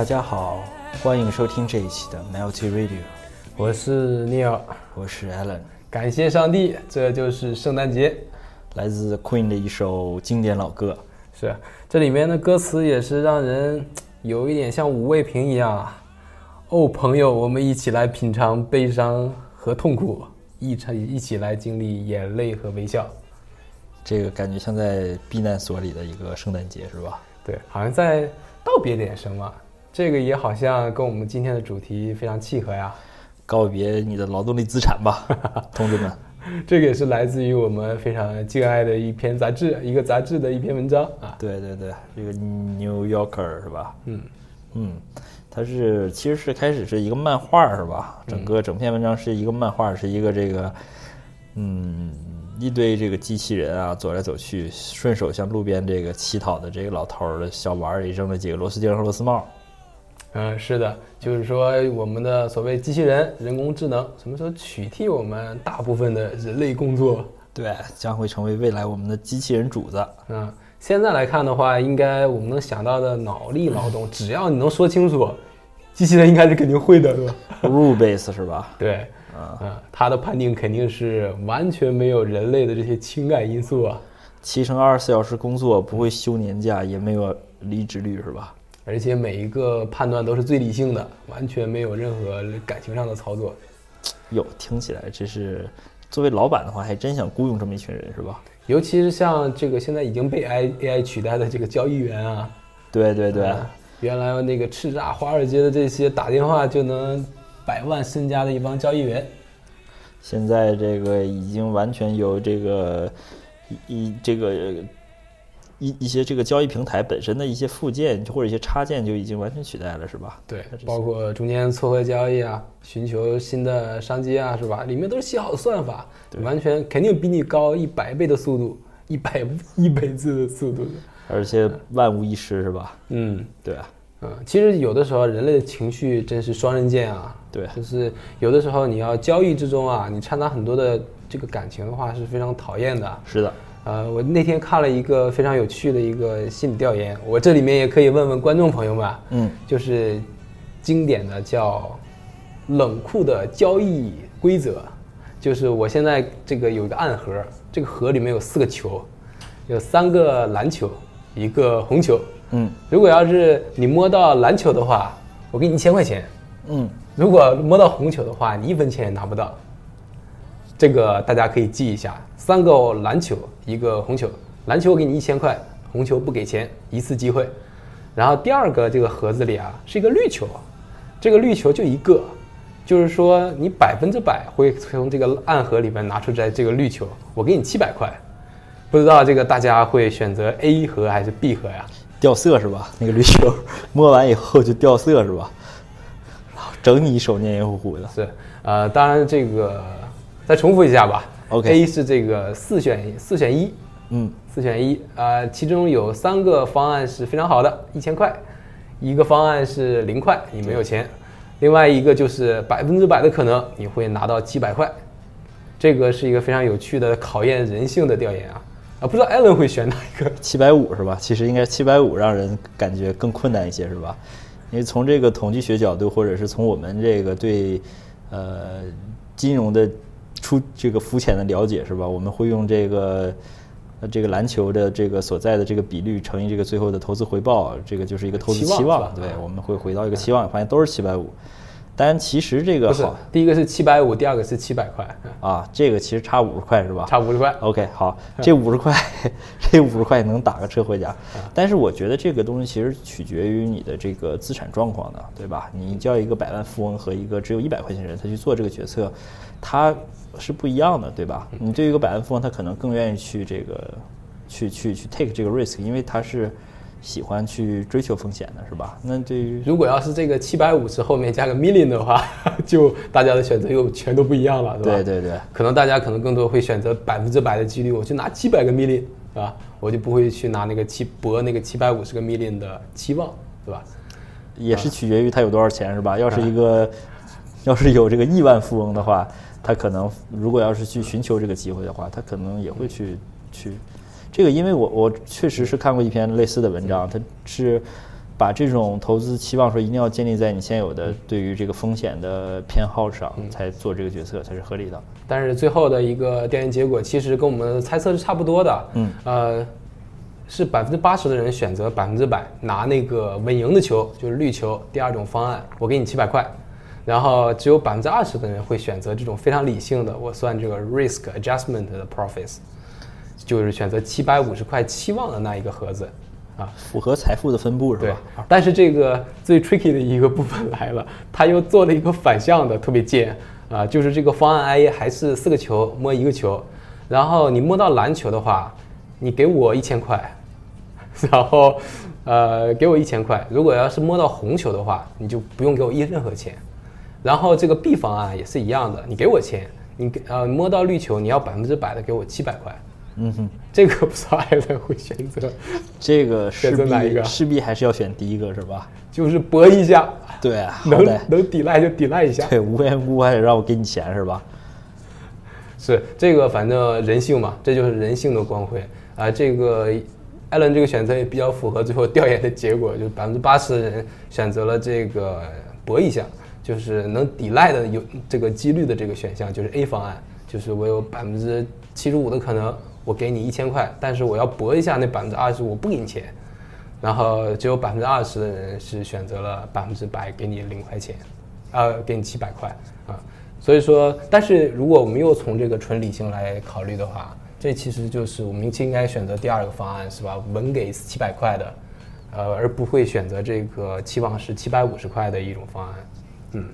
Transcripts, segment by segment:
大家好，欢迎收听这一期的 Melty Radio，我是 Neil，我是 Alan，感谢上帝，这就是圣诞节，来自 Queen 的一首经典老歌。是，这里面的歌词也是让人有一点像五味瓶一样啊。哦，朋友，我们一起来品尝悲伤和痛苦，一起一起来经历眼泪和微笑。这个感觉像在避难所里的一个圣诞节，是吧？对，好像在道别点什么。这个也好像跟我们今天的主题非常契合呀。告别你的劳动力资产吧，同志们。这个也是来自于我们非常敬爱的一篇杂志，一个杂志的一篇文章啊。对对对，这个 New Yorker 是吧？嗯嗯，它是其实是开始是一个漫画是吧？整个整篇文章是一个漫画，是一个这个嗯一堆这个机器人啊走来走去，顺手向路边这个乞讨的这个老头儿的小碗里扔了几个螺丝钉和螺丝帽。嗯，是的，就是说我们的所谓机器人、人工智能什么时候取替我们大部分的人类工作？对，将会成为未来我们的机器人主子。嗯，现在来看的话，应该我们能想到的脑力劳动，只要你能说清楚，机器人应该是肯定会的，是吧？Rule base 是吧？对，嗯，它的判定肯定是完全没有人类的这些情感因素啊。七乘二十四小时工作，不会休年假，也没有离职率，是吧？而且每一个判断都是最理性的，完全没有任何感情上的操作。哟，听起来这是作为老板的话，还真想雇佣这么一群人，是吧？尤其是像这个现在已经被 I A I 取代的这个交易员啊，对对对，原来那个叱咤华尔街的这些打电话就能百万身家的一帮交易员，现在这个已经完全由这个一这个。一一些这个交易平台本身的一些附件或者一些插件就已经完全取代了，是吧？对，包括中间撮合交易啊，寻求新的商机啊，是吧？里面都是写好的算法，完全肯定比你高一百倍的速度，一百一百字的速度，而且万无一失，是吧？嗯，对啊，嗯，其实有的时候人类的情绪真是双刃剑啊，对，就是有的时候你要交易之中啊，你掺杂很多的这个感情的话是非常讨厌的，是的。呃，我那天看了一个非常有趣的一个心理调研，我这里面也可以问问观众朋友们，嗯，就是经典的叫冷酷的交易规则，就是我现在这个有一个暗盒，这个盒里面有四个球，有三个篮球，一个红球，嗯，如果要是你摸到篮球的话，我给你一千块钱，嗯，如果摸到红球的话，你一分钱也拿不到。这个大家可以记一下，三个篮球，一个红球，篮球给你一千块，红球不给钱，一次机会。然后第二个这个盒子里啊是一个绿球，这个绿球就一个，就是说你百分之百会从这个暗盒里面拿出来这个绿球，我给你七百块。不知道这个大家会选择 A 盒还是 B 盒呀？掉色是吧？那个绿球摸完以后就掉色是吧？整你一手黏黏糊糊的。是，呃，当然这个。再重复一下吧。OK，A 是这个四选四选一，嗯，四选一啊，其中有三个方案是非常好的，一千块；一个方案是零块，你没有钱；另外一个就是百分之百的可能你会拿到七百块。这个是一个非常有趣的考验人性的调研啊啊！不知道艾伦会选哪一个？七百五是吧？其实应该七百五让人感觉更困难一些是吧？因为从这个统计学角度，或者是从我们这个对呃金融的。出这个肤浅的了解是吧？我们会用这个，呃，这个篮球的这个所在的这个比率乘以这个最后的投资回报，这个就是一个投资期望。对，我们会回到一个期望，发现都是七百五。但其实这个好，第一个是七百五，第二个是七百块啊，这个其实差五十块是吧？差五十块。OK，好，这五十块，这五十块能打个车回家。但是我觉得这个东西其实取决于你的这个资产状况的，对吧？你叫一个百万富翁和一个只有一百块钱人，他去做这个决策，他。是不一样的，对吧？你对于一个百万富翁，他可能更愿意去这个，去去去 take 这个 risk，因为他是喜欢去追求风险的，是吧？那对于如果要是这个七百五十后面加个 million 的话，就大家的选择又全都不一样了？对对对，可能大家可能更多会选择百分之百的几率，我去拿七百个 million，是吧？我就不会去拿那个七博那个七百五十个 million 的期望，对吧？也是取决于他有多少钱，是吧？要是一个要是有这个亿万富翁的话。他可能如果要是去寻求这个机会的话，他可能也会去去这个，因为我我确实是看过一篇类似的文章，他是把这种投资期望说一定要建立在你现有的对于这个风险的偏好上，才做这个决策才是合理的。但是最后的一个调研结果其实跟我们的猜测是差不多的。嗯，呃，是百分之八十的人选择百分之百拿那个稳赢的球，就是绿球。第二种方案，我给你七百块。然后只有百分之二十的人会选择这种非常理性的，我算这个 risk adjustment 的 profits，就是选择七百五十块期望的那一个盒子。啊，符合财富的分布是吧？对。但是这个最 tricky 的一个部分来了，他又做了一个反向的，特别贱啊！就是这个方案 A 还是四个球摸一个球，然后你摸到篮球的话，你给我一千块，然后呃给我一千块。如果要是摸到红球的话，你就不用给我一任何钱。然后这个 B 方案也是一样的，你给我钱，你呃摸到绿球，你要百分之百的给我七百块。嗯哼，这个不知道艾伦会选择，这个势必势必还是要选第一个是吧？就是搏一下，对啊，能能抵赖就抵赖一下，对，无缘无故还得让我给你钱是吧？是这个，反正人性嘛，这就是人性的光辉啊。这个艾伦这个选择也比较符合最后调研的结果，就是百分之八十的人选择了这个搏一下，就是能抵赖的有这个几率的这个选项，就是 A 方案，就是我有百分之七十五的可能。我给你一千块，但是我要搏一下那百分之二十，我不给你钱。然后只有百分之二十的人是选择了百分之百给你零块钱，呃，给你七百块啊。所以说，但是如果我们又从这个纯理性来考虑的话，这其实就是我们应该选择第二个方案，是吧？稳给七百块的，呃，而不会选择这个期望是七百五十块的一种方案。嗯，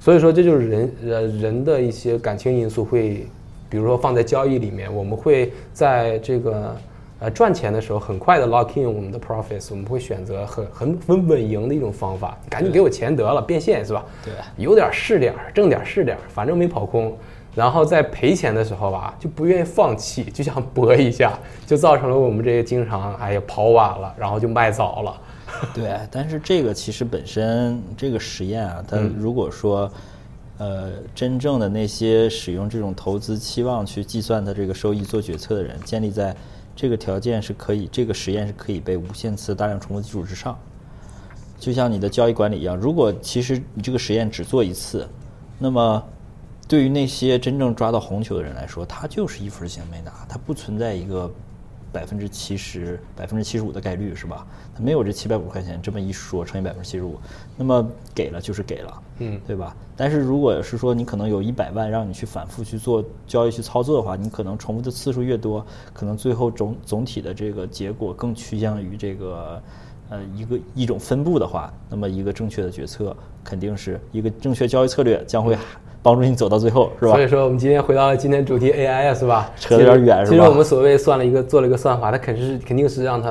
所以说这就是人呃人的一些感情因素会。比如说放在交易里面，我们会在这个呃赚钱的时候很快的 lock in 我们的 profits，我们会选择很很很稳赢的一种方法，赶紧给我钱得了，变现是吧？对，有点是点儿，挣点是点儿，反正没跑空。然后在赔钱的时候吧，就不愿意放弃，就想搏一下，就造成了我们这些经常哎呀跑晚了，然后就卖早了。对，但是这个其实本身这个实验啊，它如果说。呃，真正的那些使用这种投资期望去计算的这个收益做决策的人，建立在这个条件是可以，这个实验是可以被无限次大量重复基础之上。就像你的交易管理一样，如果其实你这个实验只做一次，那么对于那些真正抓到红球的人来说，他就是一分钱没拿，他不存在一个。百分之七十、百分之七十五的概率是吧？它没有这七百五十块钱这么一说乘以百分之七十五，那么给了就是给了，嗯，对吧？但是如果是说你可能有一百万让你去反复去做交易去操作的话，你可能重复的次数越多，可能最后总总体的这个结果更趋向于这个呃一个一种分布的话，那么一个正确的决策肯定是一个正确交易策略将会。帮助你走到最后，是吧？所以说，我们今天回到了今天主题 AI 是吧？扯得有点远，是吧？其实我们所谓算了一个，做了一个算法，它肯定是肯定是让它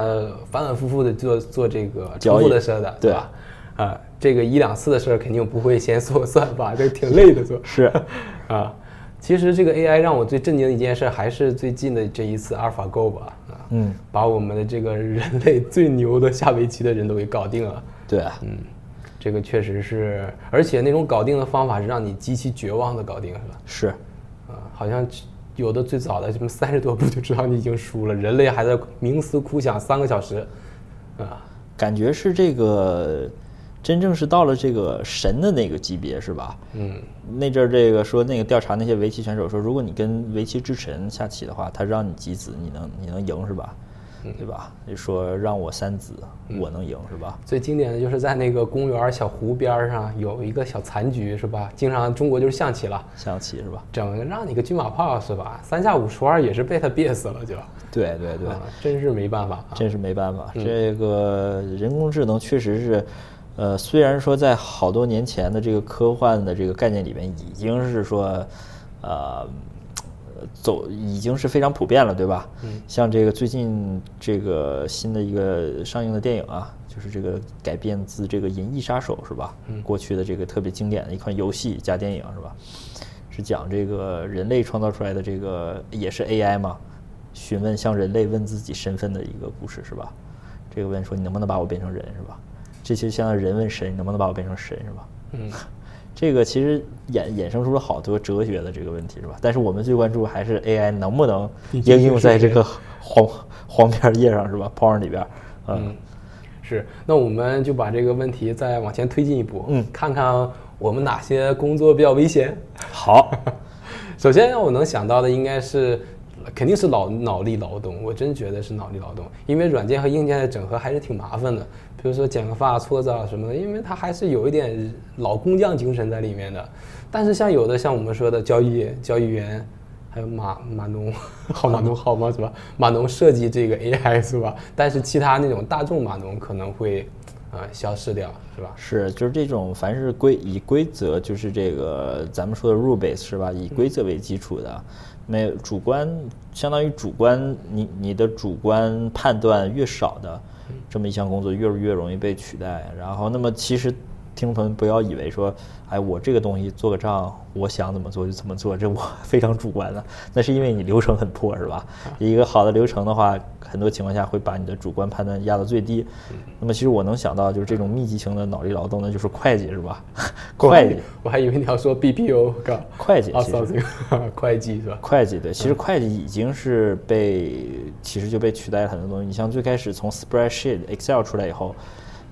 反反复复的做做这个重复的事的，对吧？啊，这个一两次的事儿肯定不会先做算法，这挺累的做。是，啊，其实这个 AI 让我最震惊的一件事，还是最近的这一次阿尔法 Go 吧？啊，嗯，把我们的这个人类最牛的下围棋的人都给搞定了。对啊，嗯。这个确实是，而且那种搞定的方法是让你极其绝望的搞定，是吧？是，啊，好像有的最早的什么三十多步就知道你已经输了，人类还在冥思苦想三个小时，啊，感觉是这个真正是到了这个神的那个级别，是吧？嗯，那阵儿这个说那个调查那些围棋选手说，如果你跟围棋之神下棋的话，他让你几子，你能你能赢，是吧？对吧？你说让我三子，我能赢是吧？最经典的就是在那个公园小湖边上有一个小残局是吧？经常中国就是象棋了，象棋是吧？整让你个军马炮是吧？三下五除二也是被他憋死了就。对对对，真是没办法，真是没办法。这个人工智能确实是，呃，虽然说在好多年前的这个科幻的这个概念里面已经是说，呃。走已经是非常普遍了，对吧？嗯，像这个最近这个新的一个上映的电影啊，就是这个改编自这个《银翼杀手》，是吧？嗯，过去的这个特别经典的一款游戏加电影，是吧？是讲这个人类创造出来的这个也是 AI 嘛？询问向人类问自己身份的一个故事，是吧？这个问说你能不能把我变成人，是吧？这其实像人问神，你能不能把我变成神，是吧？嗯。这个其实衍衍生出了好多哲学的这个问题，是吧？但是我们最关注还是 AI 能不能应用在这个黄黄 片页上，是吧？Porn 里边，嗯，是，那我们就把这个问题再往前推进一步，嗯，看看我们哪些工作比较危险。好，首先让我能想到的应该是，肯定是脑脑力劳动，我真觉得是脑力劳动，因为软件和硬件的整合还是挺麻烦的。比如说剪个发、搓澡什么的，因为它还是有一点老工匠精神在里面的。但是像有的像我们说的交易交易员。还有码码农，好码农好吗？是吧？码农设计这个 AI 是吧？但是其他那种大众码农可能会，呃，消失掉，是吧？是，就是这种凡是规以规则，就是这个咱们说的 rule base 是吧？以规则为基础的，没有主观，相当于主观，你你的主观判断越少的，这么一项工作越越容易被取代。然后，那么其实。听众朋友不要以为说，哎，我这个东西做个账，我想怎么做就怎么做，这我 非常主观的。那是因为你流程很破，是吧？一个好的流程的话，很多情况下会把你的主观判断压到最低。那么其实我能想到，就是这种密集型的脑力劳动，呢就是会计，是吧？会计，我还以为你要说 BPO，会计，会计是吧？会计对，其实会计已经是被，其实就被取代了很多东西。你像最开始从 Spreadsheet、Excel 出来以后。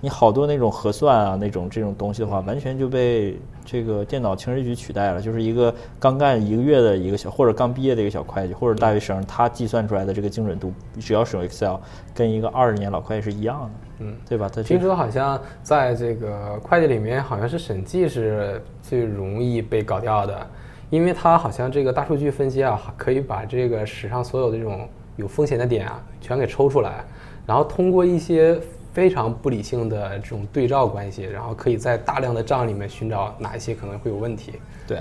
你好多那种核算啊，那种这种东西的话，完全就被这个电脑轻而易举取代了。就是一个刚干一个月的一个小，或者刚毕业的一个小会计，或者大学生，他计算出来的这个精准度，只要使用 Excel，跟一个二十年老会计是一样的，嗯，对吧？听说好像在这个会计里面，好像是审计是最容易被搞掉的，因为它好像这个大数据分析啊，可以把这个史上所有的这种有风险的点啊，全给抽出来，然后通过一些。非常不理性的这种对照关系，然后可以在大量的账里面寻找哪一些可能会有问题。对，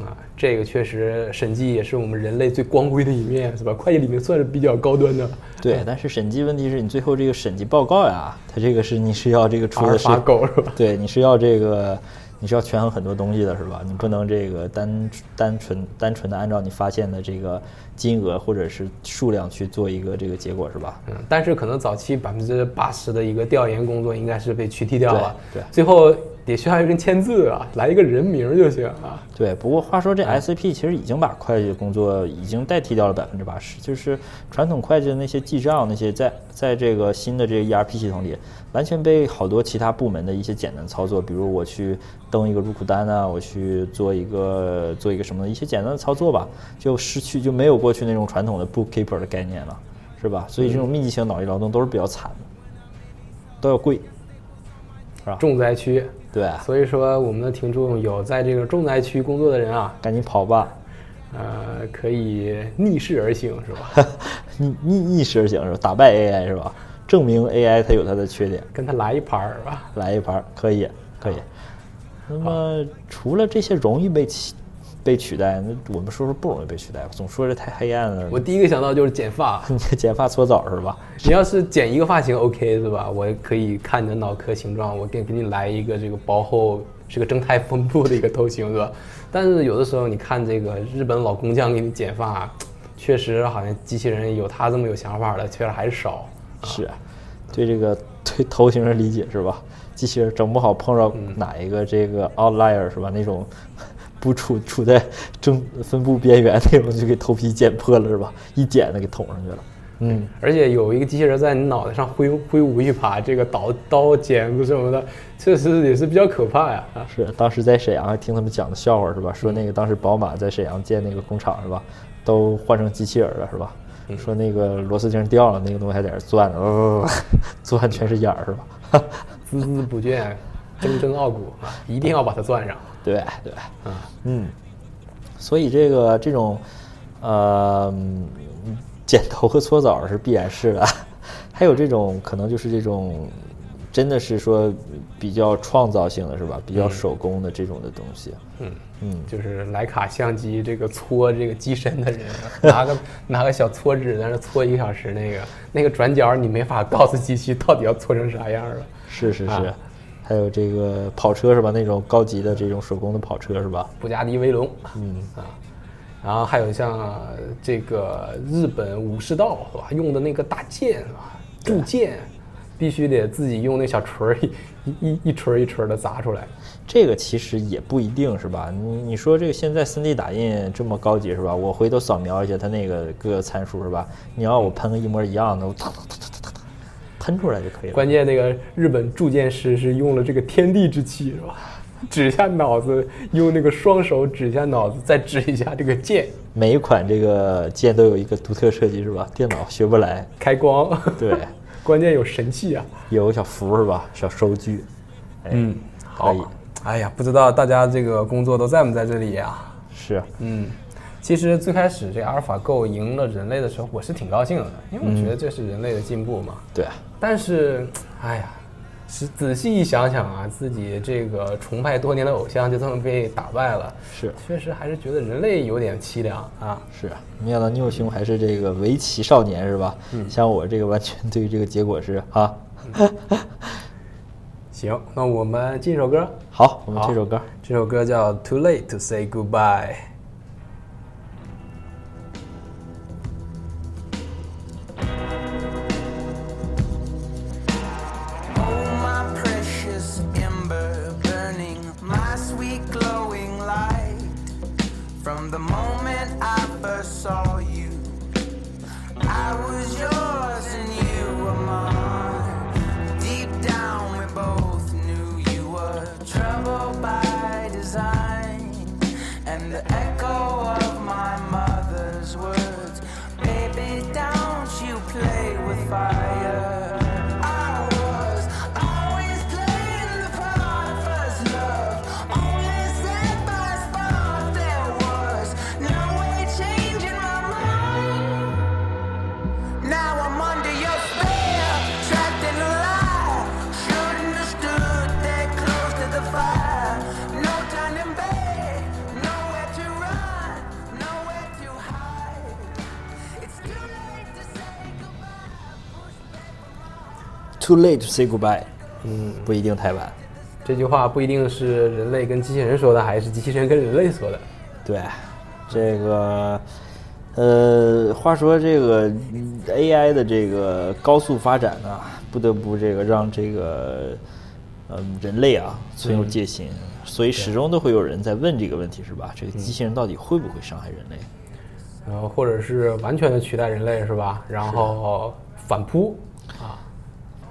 啊，这个确实审计也是我们人类最光辉的一面，是吧？会计里面算是比较高端的。对，但是审计问题是你最后这个审计报告呀，它这个是你是要这个出的是狗是吧？对，你是要这个。你是要权衡很多东西的，是吧？你不能这个单单纯单纯的按照你发现的这个金额或者是数量去做一个这个结果，是吧？嗯。但是可能早期百分之八十的一个调研工作应该是被取缔掉了。对。最后得需要一个人签字啊，来一个人名就行啊。对。不过话说，这 SAP 其实已经把会计的工作已经代替掉了百分之八十，就是传统会计的那些记账那些，在在这个新的这个 ERP 系统里。完全被好多其他部门的一些简单操作，比如我去登一个入库单啊，我去做一个做一个什么一些简单的操作吧，就失去就没有过去那种传统的 bookkeeper 的概念了，是吧？所以这种密集型脑力劳动都是比较惨的，都要贵，是吧？重灾区，对。所以说，我们的听众有在这个重灾区工作的人啊，赶紧跑吧，呃，可以逆势而行，是吧？逆逆逆势而行是吧？打败 AI 是吧？证明 AI 它有它的缺点，跟它来一盘儿吧，来一盘儿可以，可以。那么除了这些容易被取被取代，那我们说说不容易被取代吧？总说这太黑暗了。我第一个想到就是剪发，剪发搓澡是吧？你要是剪一个发型 OK 是吧？我可以看你的脑壳形状，我给给你来一个这个薄厚是个正态分布的一个头型是吧？但是有的时候你看这个日本老工匠给你剪发，确实好像机器人有他这么有想法的，确实还是少。是啊，对这个对头型的理解是吧？机器人整不好碰着哪一个这个 outlier 是吧？那种不处 处在正分布边缘那种，就给头皮剪破了是吧？一剪子给捅上去了。嗯，而且有一个机器人在你脑袋上挥挥舞一把这个刀刀剪子什么的，确实也是比较可怕呀。是，当时在沈阳还听他们讲的笑话是吧？说那个当时宝马在沈阳建那个工厂是吧？都换成机器人了是吧？说那个螺丝钉掉了，那个东西还在那钻着，钻全是眼儿是吧？孜孜不倦，铮铮傲骨啊，一定要把它钻上。对对，嗯嗯，所以这个这种呃剪头和搓澡是必然是的，还有这种可能就是这种。真的是说比较创造性的是吧？比较手工的这种的东西。嗯嗯，就是徕卡相机这个搓这个机身的人，拿个拿个小搓纸在那搓一个小时，那个那个转角你没法告诉机器到底要搓成啥样了。是是是，还有这个跑车是吧？那种高级的这种手工的跑车是吧？布加迪威龙。嗯啊，然后还有像这个日本武士道是吧？用的那个大剑啊，铸剑。必须得自己用那小锤儿一一一锤一锤的砸出来，这个其实也不一定是吧？你你说这个现在 3D 打印这么高级是吧？我回头扫描一下它那个各个参数是吧？你要我喷个一模一样的，我喷出来就可以了。关键那个日本铸剑师是用了这个天地之气，是吧？指一下脑子，用那个双手指一下脑子，再指一下这个剑。每一款这个剑都有一个独特设计，是吧？电脑学不来。开光。对，关键有神器啊，有小符是吧？小收据。嗯，好。哎呀，不知道大家这个工作都在不在这里呀？是。嗯，其实最开始这阿尔法 Go 赢了人类的时候，我是挺高兴的，因为我觉得这是人类的进步嘛。对啊。但是，哎呀。是仔细一想想啊，自己这个崇拜多年的偶像就这么被打败了，是，确实还是觉得人类有点凄凉啊。是，没想到牛兄还是这个围棋少年是吧？嗯，像我这个完全对于这个结果是啊。行，那我们进一首歌。好，我们这首歌，这首歌叫《Too Late to Say Goodbye》。Too late to say goodbye，嗯，不一定太晚。这句话不一定是人类跟机器人说的，还是机器人跟人类说的。对，这个，呃，话说这个 AI 的这个高速发展呢，不得不这个让这个，嗯，人类啊存有戒心，所以始终都会有人在问这个问题，是吧？这个机器人到底会不会伤害人类？然后或者是完全的取代人类，是吧？然后反扑啊。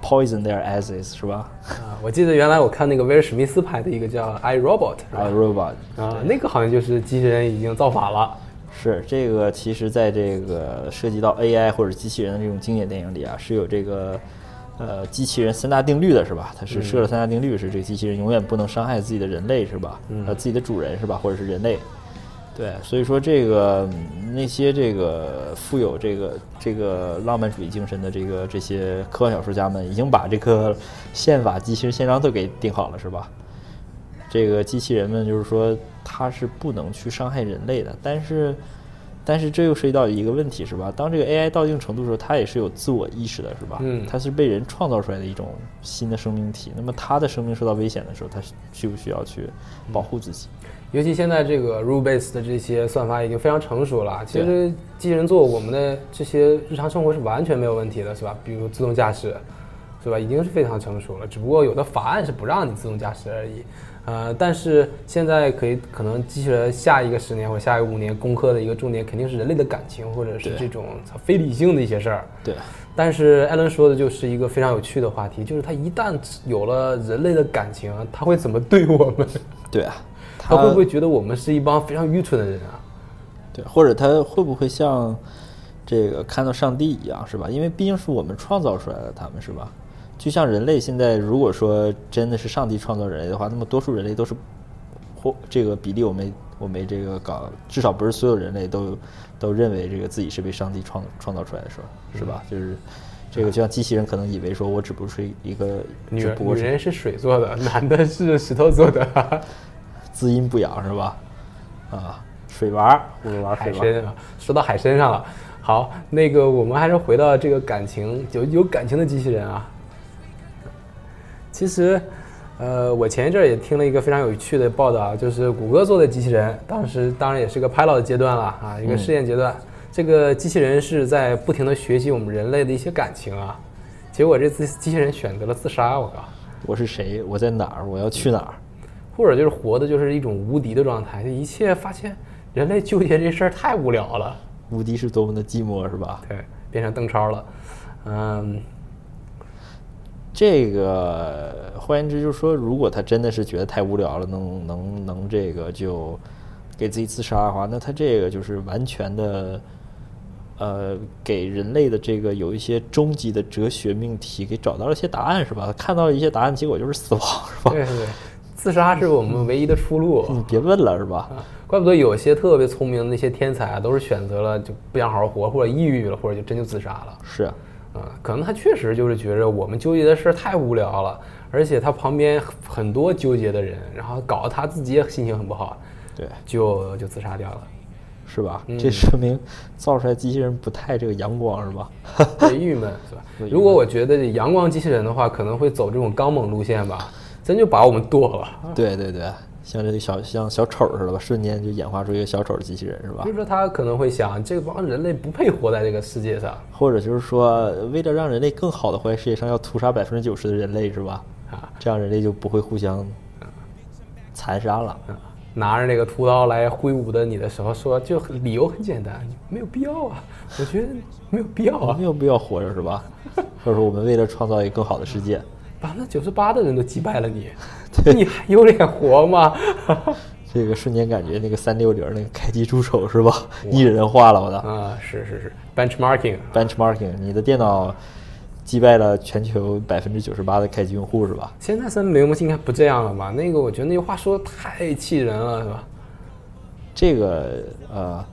Poison their asses 是吧？啊，我记得原来我看那个威尔史密斯拍的一个叫《I Robot》，I Robot 啊，那个好像就是机器人已经造反了。是这个，其实在这个涉及到 AI 或者机器人的这种经典电影里啊，是有这个呃机器人三大定律的，是吧？它是设了三大定律，是这个机器人永远不能伤害自己的人类，是吧？呃，自己的主人是吧？或者是人类。对，所以说这个那些这个富有这个这个浪漫主义精神的这个这些科幻小说家们，已经把这个 宪法、机器人宪章都给定好了，是吧？这个机器人们就是说，它是不能去伤害人类的，但是。但是这又涉及到一个问题，是吧？当这个 AI 到一定程度的时候，它也是有自我意识的，是吧？嗯，它是被人创造出来的一种新的生命体。那么它的生命受到危险的时候，它需不需要去保护自己？尤其现在这个 rule base 的这些算法已经非常成熟了。其实机器人做我们的这些日常生活是完全没有问题的，是吧？比如自动驾驶，是吧？已经是非常成熟了。只不过有的法案是不让你自动驾驶而已。呃，但是现在可以可能机器人下一个十年或下一个五年攻克的一个重点肯定是人类的感情或者是这种非理性的一些事儿。对。但是艾伦说的就是一个非常有趣的话题，就是他一旦有了人类的感情，他会怎么对我们？对啊。他会不会觉得我们是一帮非常愚蠢的人啊？对，或者他会不会像这个看到上帝一样，是吧？因为毕竟是我们创造出来的，他们是吧？就像人类现在，如果说真的是上帝创造人类的话，那么多数人类都是或这个比例，我没我没这个搞，至少不是所有人类都都认为这个自己是被上帝创创造出来的，时候，是吧？就是这个就像机器人可能以为说我只不过是一个女女人是水做的，男的是石头做的，滋阴补养是吧？啊，水娃，我们玩海参啊，说到海参上了。好，那个我们还是回到这个感情，有有感情的机器人啊。其实，呃，我前一阵儿也听了一个非常有趣的报道，就是谷歌做的机器人，当时当然也是个 pilot 的阶段了啊，一个试验阶段。这个机器人是在不停的学习我们人类的一些感情啊，结果这次机器人选择了自杀。我靠，我是谁？我在哪儿？我要去哪儿？或者就是活的就是一种无敌的状态，就一切发现人类纠结这事儿太无聊了。无敌是多么的寂寞，是吧？对，变成邓超了，嗯。这个换言之，就是说，如果他真的是觉得太无聊了，能能能这个就给自己自杀的话，那他这个就是完全的，呃，给人类的这个有一些终极的哲学命题给找到了一些答案，是吧？看到了一些答案，结果就是死亡，是吧？对对，自杀是我们唯一的出路。你别问了，是吧？怪不得有些特别聪明的那些天才啊，都是选择了就不想好好活，或者抑郁了，或者就真就自杀了。是啊。嗯，可能他确实就是觉着我们纠结的事太无聊了，而且他旁边很多纠结的人，然后搞得他自己也心情很不好，对，就就自杀掉了，是吧？这说明造出来机器人不太这个阳光，是吧？郁闷，是吧？如果我觉得阳光机器人的话，可能会走这种刚猛路线吧，真就把我们剁了。对对对。像这个小像小丑似的吧，瞬间就演化出一个小丑的机器人，是吧？就是说他可能会想，这帮人类不配活在这个世界上，或者就是说，为了让人类更好的活在世界上，要屠杀百分之九十的人类，是吧？啊，这样人类就不会互相残杀了。拿着那个屠刀来挥舞的你的时候，说就理由很简单，没有必要啊，我觉得没有必要啊，没有必要活着，是吧？或者说，我们为了创造一个更好的世界。把那九十八的人都击败了，你，你还有脸活吗？这个瞬间感觉那个三六零那个开机助手是吧？拟人化了，我的啊，是是是，benchmarking，benchmarking，你的电脑击败了全球百分之九十八的开机用户是吧？现在三六零应该不这样了吧？那个我觉得那句话说的太气人了，是吧？这个呃。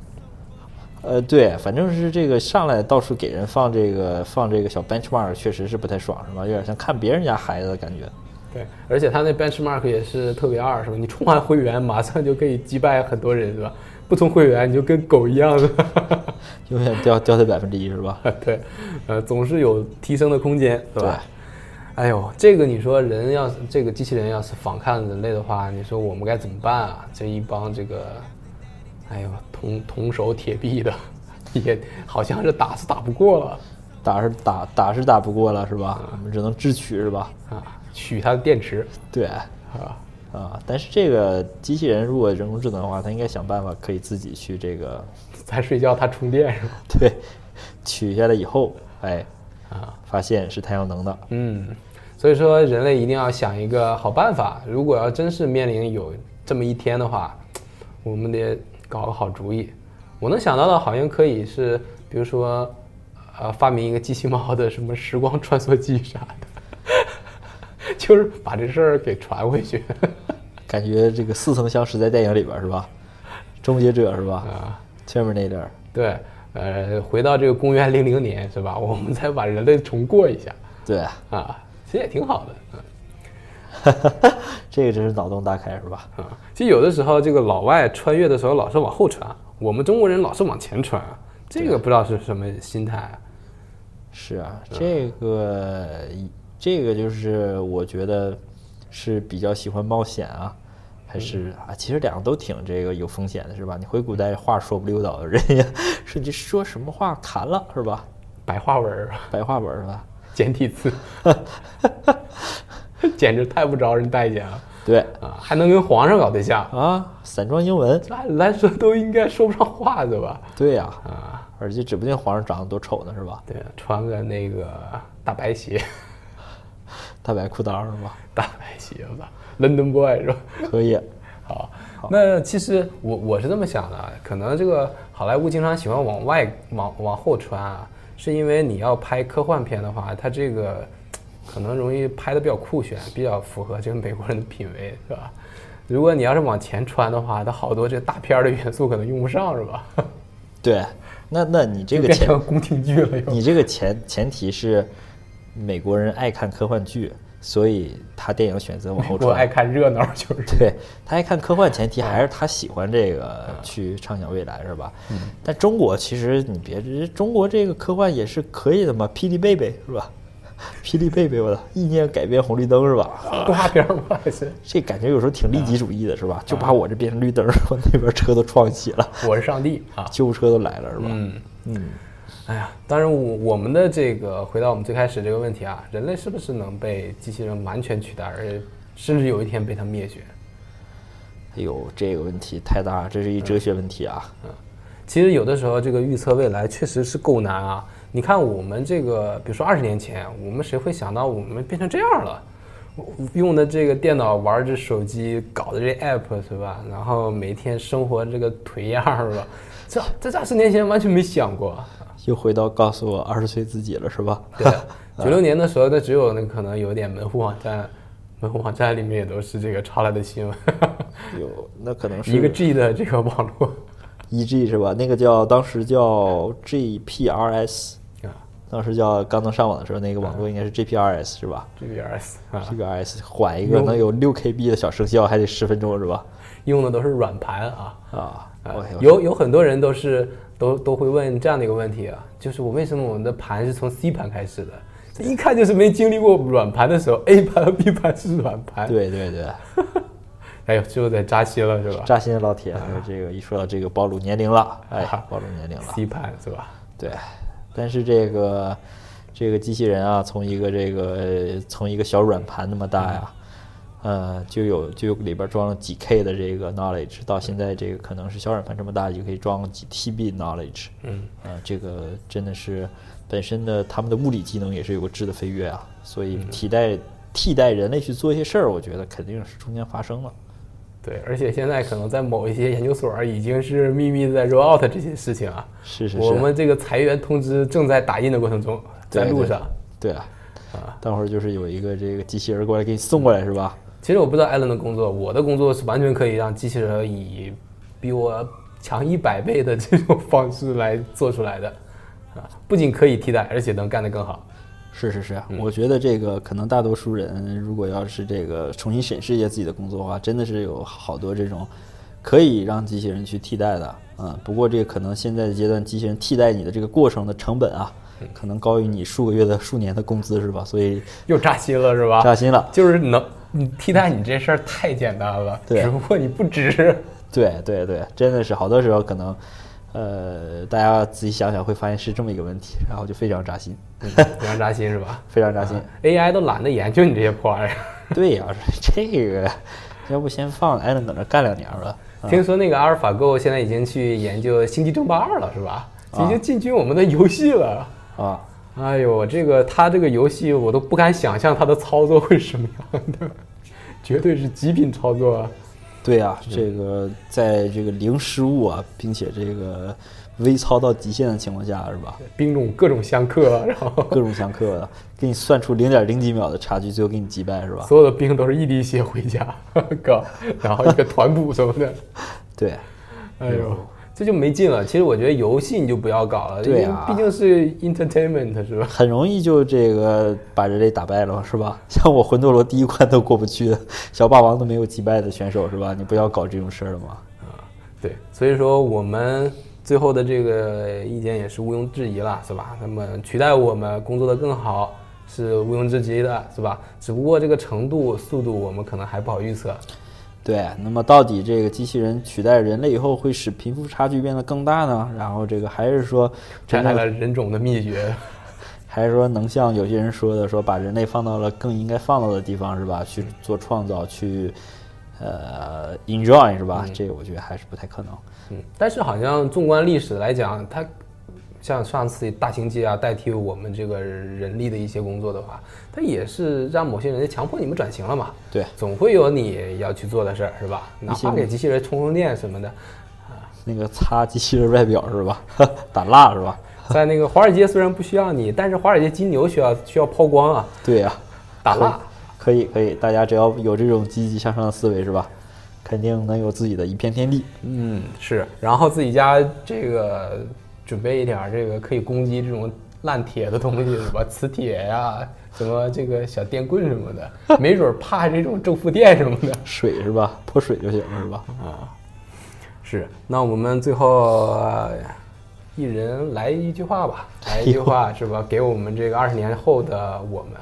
呃，对，反正是这个上来到处给人放这个放这个小 benchmark，确实是不太爽，是吧？有点像看别人家孩子的感觉。对，而且他那 benchmark 也是特别二，是吧？你充完会员马上就可以击败很多人，是吧？不充会员你就跟狗一样，是吧？永远掉掉在百分之一，是吧？对，呃，总是有提升的空间，是吧？哎呦，这个你说人要是这个机器人要是反抗人类的话，你说我们该怎么办啊？这一帮这个。哎呦，铜铜 手铁臂的，也好像是打是打不过了，打是打打是打不过了，是吧？我们只能智取，是吧？啊，取它的电池。对，啊啊！但是这个机器人如果人工智能的话，它应该想办法可以自己去这个。在睡觉它充电是吧？对，取下来以后，哎，啊，发现是太阳能的。嗯，所以说人类一定要想一个好办法。如果要真是面临有这么一天的话，我们得。搞个好主意，我能想到的好像可以是，比如说，呃，发明一个机器猫的什么时光穿梭机啥的，就是把这事儿给传回去。感觉这个似曾相识，在电影里边是吧？终结者是吧？啊，Terminator。对，呃，回到这个公元零零年是吧？我们再把人类重过一下。对啊，其实也挺好的。这个真是脑洞大开，是吧？啊，其实有的时候这个老外穿越的时候老是往后穿，我们中国人老是往前穿，这个不知道是什么心态。是啊，这个这个就是我觉得是比较喜欢冒险啊，还是啊？其实两个都挺这个有风险的，是吧？你回古代话说不溜倒，人呀说你说什么话砍了，是吧？白话文白话文是吧？简体字。简直太不招人待见了。对啊，还能跟皇上搞对象啊？散装英文，按来说都应该说不上话，对吧？对呀，啊，而且指不定皇上长得多丑呢，是吧？对，穿个那个大白鞋，大白裤裆是吧？大白鞋吧，London boy 是吧？可以。好，那其实我我是这么想的，可能这个好莱坞经常喜欢往外往往后穿啊，是因为你要拍科幻片的话，它这个。可能容易拍的比较酷炫，比较符合这个美国人的品味，是吧？如果你要是往前穿的话，它好多这大片的元素可能用不上，是吧？对，那那你这个前宫廷剧了。你这个前前提是美国人爱看科幻剧，所以他电影选择往后穿。我爱看热闹，就是。对他爱看科幻，前提还是他喜欢这个去畅想未来，是吧？嗯。但中国其实你别，中国这个科幻也是可以的嘛，霹雳贝贝是吧？霹雳贝贝，我的意念改变红绿灯是吧？动画片吗？这感觉有时候挺利己主义的，是吧？就把我这变成绿灯，我那边车都撞起了。我是上帝啊！救护车都来了，是吧？嗯嗯。哎呀，当然，我我们的这个回到我们最开始这个问题啊，人类是不是能被机器人完全取代，而甚至有一天被它灭绝？哎呦，这个问题太大，这是一哲学问题啊。嗯，其实有的时候这个预测未来确实是够难啊。你看我们这个，比如说二十年前，我们谁会想到我们变成这样了？用的这个电脑，玩着手机，搞的这 app 是吧？然后每天生活这个颓样是吧？这这二十年前完全没想过。又回到告诉我二十岁自己了是吧？对，九六年的时候，那只有那可能有点门户网站，门户网站里面也都是这个抄来的新闻。有，那可能是 一个 G 的这个网络，一 G 是吧？那个叫当时叫 GPRS。当时叫刚能上网的时候，那个网络应该是 GPRS 是吧？GPRS，GPRS 缓一个能有六 KB 的小生效还得十分钟是吧？用的都是软盘啊啊！有有很多人都是都都会问这样的一个问题啊，就是我为什么我们的盘是从 C 盘开始的？这一看就是没经历过软盘的时候，A 盘和 B 盘是软盘。对对对，哎呦，最后在扎心了是吧？扎心老铁，这个一说到这个暴露年龄了，哎，暴露年龄了。C 盘是吧？对。但是这个这个机器人啊，从一个这个从一个小软盘那么大呀，呃，就有就有里边装了几 K 的这个 knowledge，到现在这个可能是小软盘这么大就可以装几 TB knowledge，嗯，啊，这个真的是本身的他们的物理技能也是有个质的飞跃啊，所以替代替代人类去做一些事儿，我觉得肯定是中间发生了。对，而且现在可能在某一些研究所已经是秘密在 roll out 这些事情啊。是是是。我们这个裁员通知正在打印的过程中，在路上。对啊，啊，待会儿就是有一个这个机器人过来给你送过来，是吧？其实我不知道艾伦的工作，我的工作是完全可以让机器人以比我强一百倍的这种方式来做出来的，啊，不仅可以替代，而且能干得更好。是是是，我觉得这个可能大多数人，如果要是这个重新审视一下自己的工作的话，真的是有好多这种可以让机器人去替代的嗯。不过这个可能现在的阶段，机器人替代你的这个过程的成本啊，可能高于你数个月的数年的工资，是吧？所以 又扎心了，是吧？扎心了，就是能你替代你这事儿太简单了，对，只不过你不值。对对对，真的是好多时候可能。呃，大家仔细想想会发现是这么一个问题，然后就非常扎心，非常扎心是吧？非常扎心，AI 都懒得研究你这些破玩意儿。对呀，这个要不先放了，还能搁那干两年吧。听说那个阿尔法狗现在已经去研究《星际争霸二》了，是吧？已经进军我们的游戏了啊！哎呦，这个他这个游戏我都不敢想象他的操作会是什么样的，绝对是极品操作。对啊，这个在这个零失误啊，并且这个微操到极限的情况下，是吧？兵种各种相克，然后各种相克的，给你算出零点零几秒的差距，最后给你击败，是吧？所有的兵都是一滴血回家，哥，然后一个团补什么的。对，哎呦。这就没劲了。其实我觉得游戏你就不要搞了，对啊，毕竟是 entertainment 是吧？很容易就这个把人类打败了，是吧？像我魂斗罗第一关都过不去，小霸王都没有击败的选手是吧？你不要搞这种事儿了嘛。啊，对，所以说我们最后的这个意见也是毋庸置疑了，是吧？那么取代我们工作的更好是毋庸置疑的，是吧？只不过这个程度、速度我们可能还不好预测。对，那么到底这个机器人取代人类以后会使贫富差距变得更大呢？然后这个还是说展开了人种的秘诀，还是说能像有些人说的，说把人类放到了更应该放到的地方，是吧？去做创造，去呃 enjoy，是吧？这个我觉得还是不太可能。嗯，但是好像纵观历史来讲，它。像上次大型机啊代替我们这个人力的一些工作的话，它也是让某些人强迫你们转型了嘛？对，总会有你要去做的事儿，是吧？哪怕给机器人充充电什么的，啊，那个擦机器人外表是吧？打蜡是吧？在那个华尔街虽然不需要你，但是华尔街金牛需要需要抛光啊。对呀，打蜡可以可以，大家只要有这种积极向上的思维是吧？肯定能有自己的一片天地。嗯，是，然后自己家这个。准备一点这个可以攻击这种烂铁的东西，什么 磁铁呀，什么这个小电棍什么的，没准怕这种正负电什么的。水是吧？泼水就行了是吧？啊，是。那我们最后一人来一句话吧，来一句话是吧？给我们这个二十年后的我们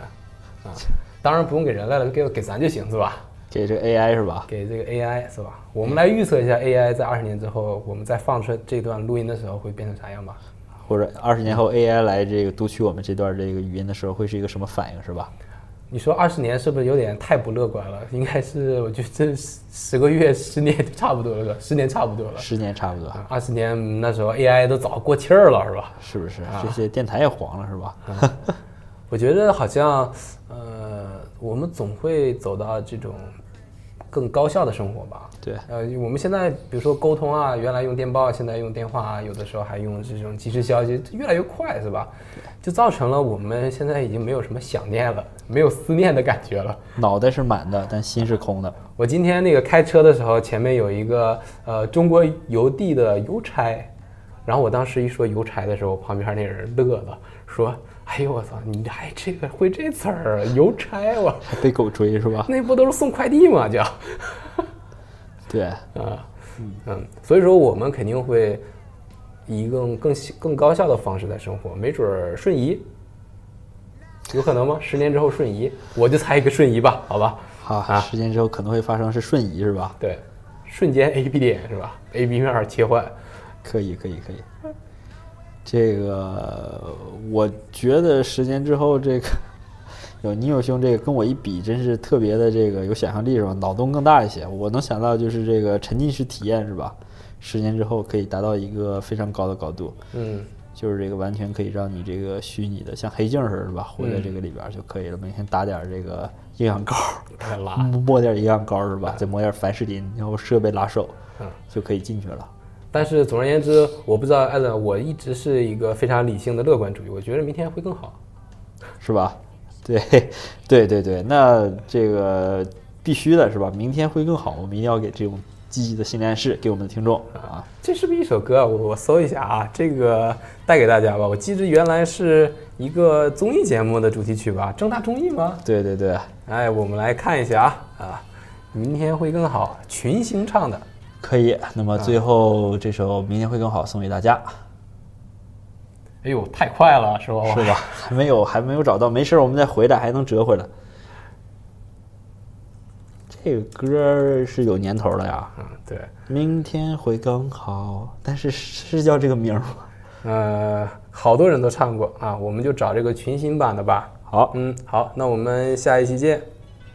啊，当然不用给人类了，给给咱就行是吧？给这个 AI 是吧？给这个 AI 是吧？我们来预测一下 AI 在二十年之后，我们再放出这段录音的时候会变成啥样吧？或者二十年后 AI 来这个读取我们这段这个语音的时候会是一个什么反应是吧？你说二十年是不是有点太不乐观了？应该是，我觉得这十个月、十年差不多了，十年差不多了。十年差不多。二十年那时候 AI 都早过气儿了，是吧？是不是？这些电台也黄了，是吧？我觉得好像，呃，我们总会走到这种。更高效的生活吧。对，呃，我们现在比如说沟通啊，原来用电报，现在用电话，有的时候还用这种即时消息，越来越快，是吧？就造成了我们现在已经没有什么想念了，没有思念的感觉了。脑袋是满的，但心是空的。我今天那个开车的时候，前面有一个呃中国邮递的邮差，然后我当时一说邮差的时候，旁边那人乐了，说。哎呦我操！你还这个会这词儿？邮差我被狗追是吧？那不都是送快递吗？叫对 啊，嗯，所以说我们肯定会以更更更高效的方式在生活，没准儿瞬移，有可能吗？十年之后瞬移，我就猜一个瞬移吧，好吧？好啊，十年之后可能会发生是瞬移是吧？对，瞬间 A B 点是吧？A B 面切换，可以可以可以。这个我觉得十年之后，这个有尼友兄这个跟我一比，真是特别的这个有想象力是吧？脑洞更大一些。我能想到就是这个沉浸式体验是吧？十年之后可以达到一个非常高的高度。嗯，就是这个完全可以让你这个虚拟的像黑镜似的，是吧？活在这个里边就可以了。每天打点这个营养膏，抹点营养膏是吧？再抹点凡士林，然后设备拉手，嗯，就可以进去了。但是总而言之，我不知道艾伦，我一直是一个非常理性的乐观主义，我觉得明天会更好，是吧？对，对对对，那这个必须的是吧？明天会更好，我们一定要给这种积极的心理暗示给我们的听众啊！这是不是一首歌？我我搜一下啊，这个带给大家吧。我记得原来是一个综艺节目的主题曲吧？正大综艺吗？对对对，哎，我们来看一下啊啊，明天会更好，群星唱的。可以，那么最后这首《明天会更好》送给大家。哎呦，太快了，是吧？是吧？还没有，还没有找到，没事，我们再回来，还能折回来。这个歌是有年头了呀。嗯，对。明天会更好，但是是叫这个名吗？呃，好多人都唱过啊，我们就找这个群星版的吧。好，嗯，好，那我们下一期见，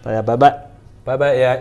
大家拜拜，拜拜 AI。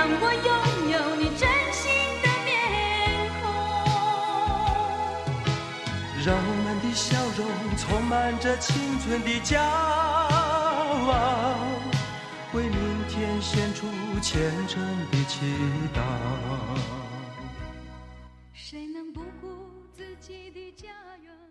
让我拥有你真心的面孔。让我们的笑容充满着青春的骄傲为明天献出虔诚的祈祷。谁能不顾自己的家园？